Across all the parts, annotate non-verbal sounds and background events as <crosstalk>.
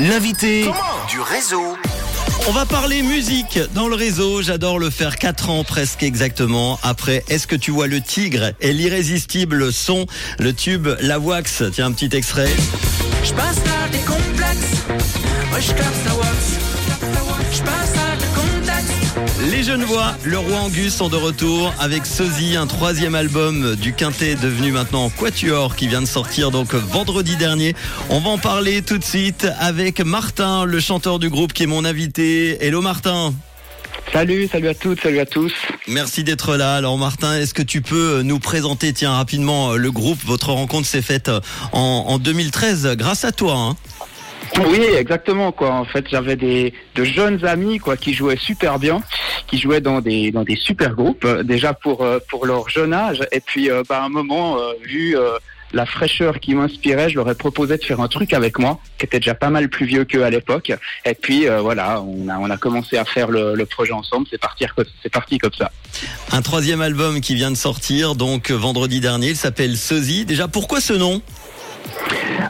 L'invité du réseau. On va parler musique dans le réseau. J'adore le faire 4 ans presque exactement. Après, est-ce que tu vois le tigre et l'irrésistible son, le tube La Wax Tiens, un petit extrait. Je passe par des complexes, moi je capte la wax. Les jeunes voix, le roi Angus sont de retour avec Sosie, un troisième album du quintet devenu maintenant Quatuor qui vient de sortir donc vendredi dernier. On va en parler tout de suite avec Martin, le chanteur du groupe qui est mon invité. Hello Martin. Salut, salut à toutes, salut à tous. Merci d'être là. Alors Martin, est-ce que tu peux nous présenter, tiens, rapidement le groupe? Votre rencontre s'est faite en, en 2013 grâce à toi. Hein oui, exactement quoi. En fait, j'avais des de jeunes amis quoi qui jouaient super bien, qui jouaient dans des dans des super groupes euh, déjà pour euh, pour leur jeune âge et puis euh, bah, à un moment euh, vu euh, la fraîcheur qui m'inspirait, je leur ai proposé de faire un truc avec moi, qui était déjà pas mal plus vieux qu'eux à l'époque. Et puis euh, voilà, on a on a commencé à faire le, le projet ensemble. C'est parti c'est parti comme ça. Un troisième album qui vient de sortir donc vendredi dernier. Il s'appelle Sosie. Déjà, pourquoi ce nom?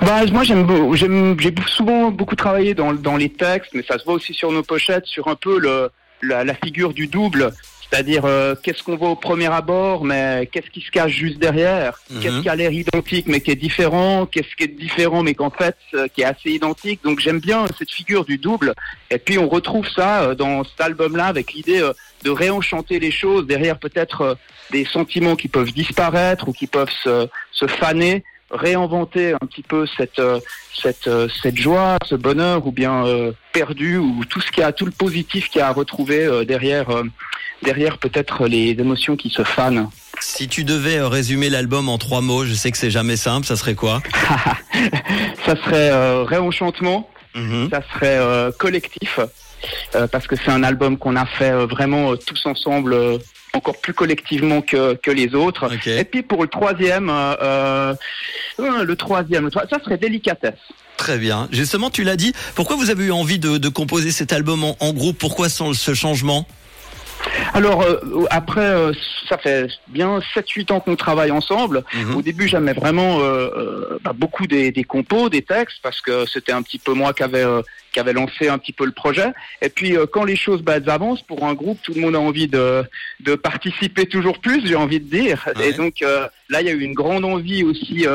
Bah, moi j'aime j'ai souvent beaucoup travaillé dans dans les textes, mais ça se voit aussi sur nos pochettes sur un peu le la, la figure du double. C'est-à-dire euh, qu'est-ce qu'on voit au premier abord, mais qu'est-ce qui se cache juste derrière? Mhm. Qu'est-ce qui a l'air identique mais qui est différent? Qu'est-ce qui est différent mais qu'en fait euh, qui est assez identique? Donc j'aime bien cette figure du double. Et puis on retrouve ça euh, dans cet album-là avec l'idée euh, de réenchanter les choses derrière peut-être euh, des sentiments qui peuvent disparaître ou qui peuvent se, se faner, réinventer un petit peu cette euh, cette euh, cette joie, ce bonheur ou bien euh, perdu ou tout ce qui a tout le positif qu'il y a à retrouver euh, derrière euh, derrière peut-être les émotions qui se fanent. Si tu devais résumer l'album en trois mots, je sais que c'est jamais simple, ça serait quoi? <laughs> Ça serait réenchantement, Mhm. ça serait collectif parce que c'est un album qu'on a fait vraiment tous ensemble encore plus collectivement que, que les autres. Et puis pour le troisième, euh, euh, le troisième, le ça serait délicatesse. Très bien. Justement, tu l'as dit. Pourquoi vous avez eu envie de, de composer cet album en, en groupe? Pourquoi ce changement? Alors euh, après, euh, ça fait bien 7-8 ans qu'on travaille ensemble. Mhm. Au début, j'aimais vraiment euh, bah, beaucoup des, des compos, des textes, parce que c'était un petit peu moi qui avait, qui avait lancé un petit peu le projet. Et puis, quand les choses bah, avancent, pour un groupe, tout le monde a envie de, de participer toujours plus, j'ai envie de dire. Ouais. Et donc, là, il y a eu une grande envie aussi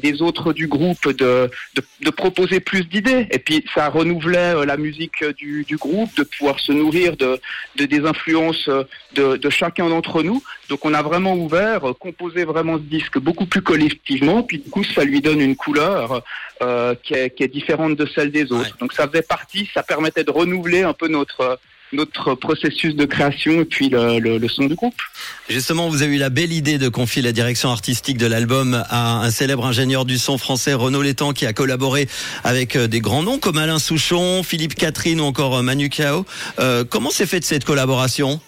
des autres du groupe de, de, de proposer plus d'idées. Et puis, ça renouvelait la musique du, du groupe, de pouvoir se nourrir de, de des influences euh, de, de chacun d'entre nous. Donc on a vraiment ouvert, euh, composé vraiment ce disque beaucoup plus collectivement, puis du coup ça lui donne une couleur euh, qui, est, qui est différente de celle des autres. Ouais. Donc ça faisait partie, ça permettait de renouveler un peu notre notre processus de création et puis le, le, le son du groupe. Justement, vous avez eu la belle idée de confier la direction artistique de l'album à un célèbre ingénieur du son français, Renaud Létang, qui a collaboré avec des grands noms comme Alain Souchon, Philippe Catherine ou encore Manu Chao. Euh, comment s'est faite cette collaboration?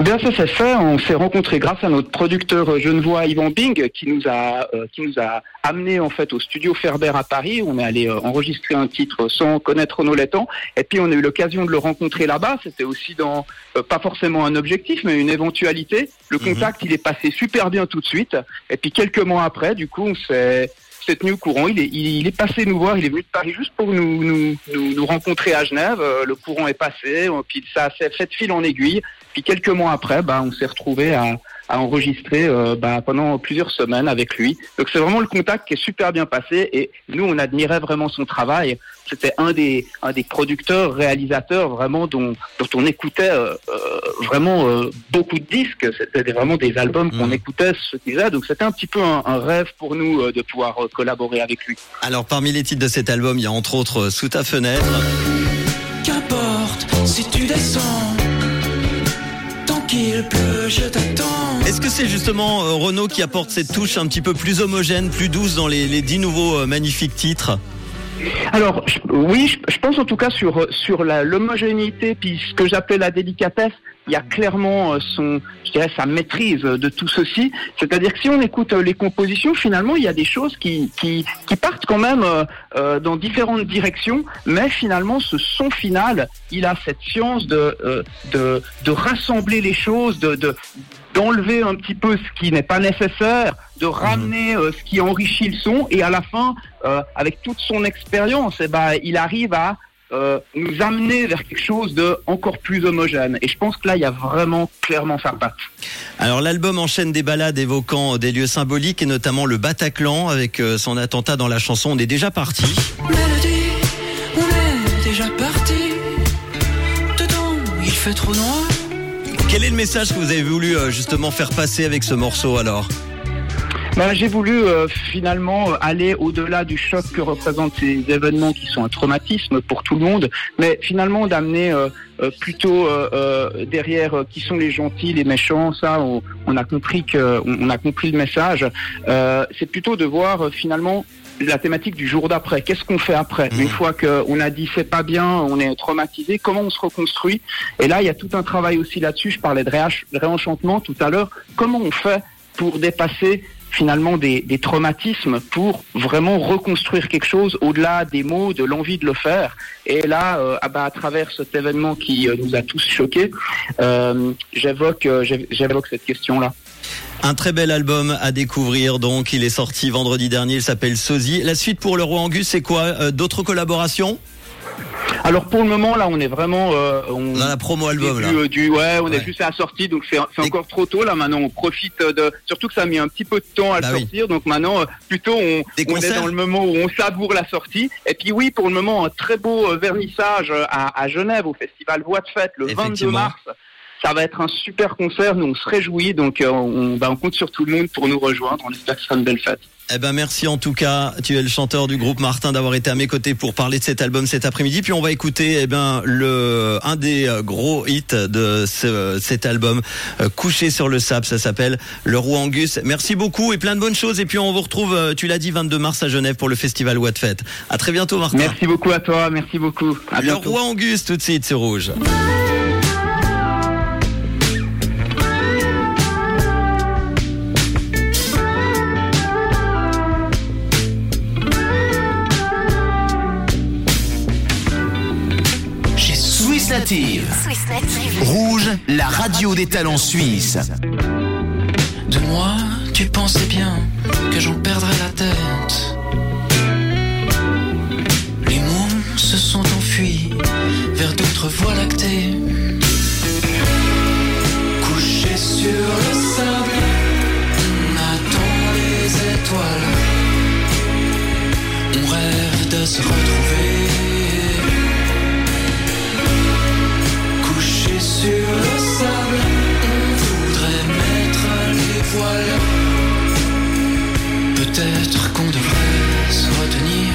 Bien, ça s'est fait. On s'est rencontrés grâce à notre producteur genevois Yvan Bing, qui nous a euh, qui nous a amené en fait au studio Ferber à Paris. On est allé euh, enregistrer un titre sans connaître Renaud Létang, et puis on a eu l'occasion de le rencontrer là-bas. C'était aussi dans euh, pas forcément un objectif, mais une éventualité. Le Mhm. contact, il est passé super bien tout de suite. Et puis quelques mois après, du coup, on s'est s'est tenu au courant. Il est, il, est passé nous voir. Il est venu de Paris juste pour nous, nous, rencontrer à Genève. Euh, le courant est passé. Puis ça s'est fait de fil en aiguille. Puis quelques mois après, bah, on s'est retrouvé à, à enregistrer euh, bah, pendant plusieurs semaines avec lui. Donc c'est vraiment le contact qui est super bien passé. Et nous, on admirait vraiment son travail. C'était un des, un des producteurs, réalisateurs vraiment dont, dont on écoutait euh, euh, vraiment euh, beaucoup de disques. C'était vraiment des albums qu'on Mhm. écoutait ce qu'il faisait. Donc c'était un petit peu un, un rêve pour nous euh, de pouvoir euh, collaborer avec lui. Alors, parmi les titres de cet album, il y a entre autres euh, Sous ta fenêtre. Qu'importe si tu descends, qu'il pleut, je t'attends. Est-ce que c'est justement euh, Renaud qui apporte cette touche un petit peu plus homogène, plus douce dans les, les dix nouveaux euh, magnifiques titres? Alors je- oui, je, je pense en tout cas sur sur la- l'homogénéité puis ce que j'appelais la délicatesse. Il y a clairement euh, son, je dirais, sa maîtrise de tout ceci. C'est-à-dire que si on écoute euh, les compositions, finalement, il y a des choses qui qui, qui partent quand même euh, euh, dans différentes directions, mais finalement, ce son final, il a cette science de euh, de, de rassembler les choses, de, de d'enlever un petit peu ce qui n'est pas nécessaire, de ramener euh, ce qui enrichit le son, et à la fin, euh, avec toute son expérience eh ben, il arrive à euh, nous amener vers quelque chose de encore plus homogène. Et je pense que là, il y a vraiment clairement sa patte. Alors l'album enchaîne des ballades évoquant des lieux symboliques et notamment le Bataclan avec euh, son attentat dans la chanson On est déjà parti. Mélodie, on est déjà parti. Dedans, il fait trop noir. Quel est le message que vous avez voulu euh, justement faire passer avec ce morceau alors? Ben, J'ai voulu euh, finalement aller au-delà du choc que représentent ces événements qui sont un traumatisme pour tout le monde, mais finalement d'amener euh, euh, plutôt euh, euh, derrière euh, qui sont les gentils, les méchants, ça on, on a compris que on, on a compris le message. Euh, C'est plutôt de voir euh, finalement la thématique du jour d'après. Qu'est-ce qu'on fait après Mhm. Une fois qu'on a dit c'est pas bien, on est traumatisé, comment on se reconstruit Et là, il y a tout un travail aussi là-dessus. Je parlais de réenchantement tout à l'heure. Comment on fait pour dépasser finalement des, traumatismes pour vraiment reconstruire quelque chose au-delà des mots, de l'envie de le faire. Et là, euh, ah bah, à travers cet événement qui euh, nous a tous choqués, euh, j'évoque j'év- j'évoque cette question-là. Un très bel album à découvrir donc, il est sorti vendredi dernier, il s'appelle Sosie. La suite pour le Roi Angus, c'est quoi D'autres collaborations? Alors pour le moment, là, on est vraiment... euh, on, Dans la promo album là. euh, du, ouais, on Ouais. est juste à la sortie, donc c'est encore trop tôt là. Maintenant, on profite de. Surtout que ça a mis un petit peu de temps à Bah le oui. sortir, donc maintenant, euh, plutôt on, on est dans le moment où on savoure la sortie. Et puis oui, pour le moment, un très beau euh, vernissage à, à Genève au festival Voix de Fête le 22 Effectivement. mars. Ça va être un super concert, nous on se réjouit, donc euh, on, bah, on compte sur tout le monde pour nous rejoindre. On espère que ce sera une belle fête. Eh ben merci en tout cas, tu es le chanteur du groupe Martin d'avoir été à mes côtés pour parler de cet album cet après-midi. Puis on va écouter eh ben le un des euh, gros hits de ce- cet album, euh, Couché sur le sable, ça s'appelle Le Roi Angus. Merci beaucoup et plein de bonnes choses. Et puis on vous retrouve, tu l'as dit, 22 mars à Genève pour le festival What Fête. À très bientôt Martin. Merci beaucoup à toi, merci beaucoup. À le bientôt. Roi Angus tout de suite c'est rouge. Rouge, la radio des talents suisses. De moi, tu pensais bien que j'en perdrais la tête. Les mots se sont enfuis vers d'autres voies lactées. Peut-être qu'on devrait se retenir.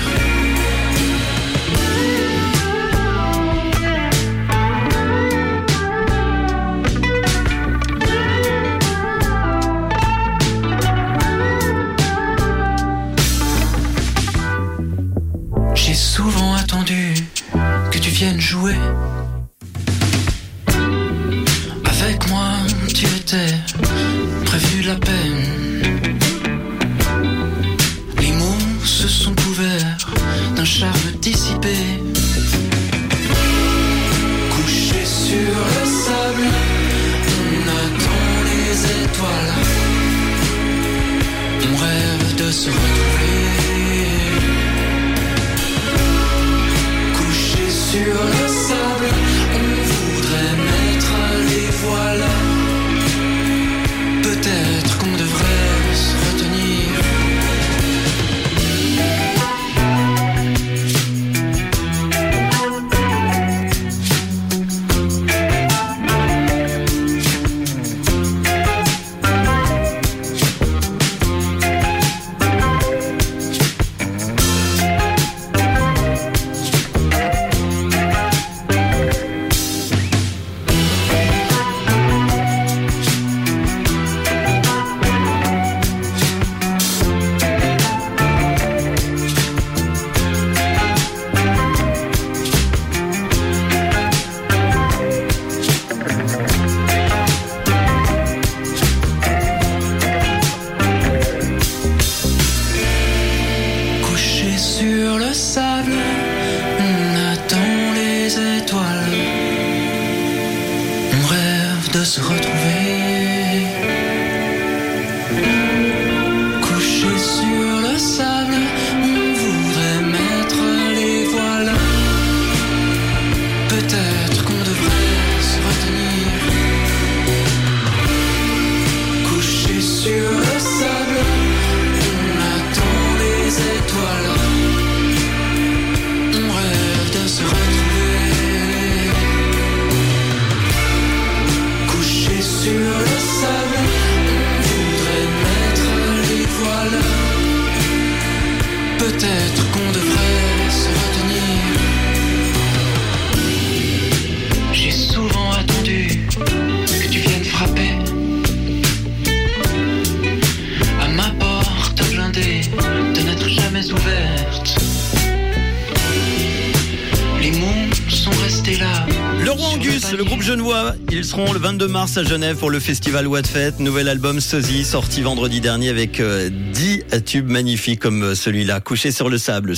J'ai souvent attendu que tu viennes jouer. Avec moi, tu étais prévu la peine. Étoiles. On rêve de se retrouver. Couché sur Le groupe genevois, ils seront le 22 mars à Genève pour le festival What Fête. Nouvel album Sosie, sorti vendredi dernier avec euh, 10 tubes magnifiques comme euh, celui-là, couché sur le sable.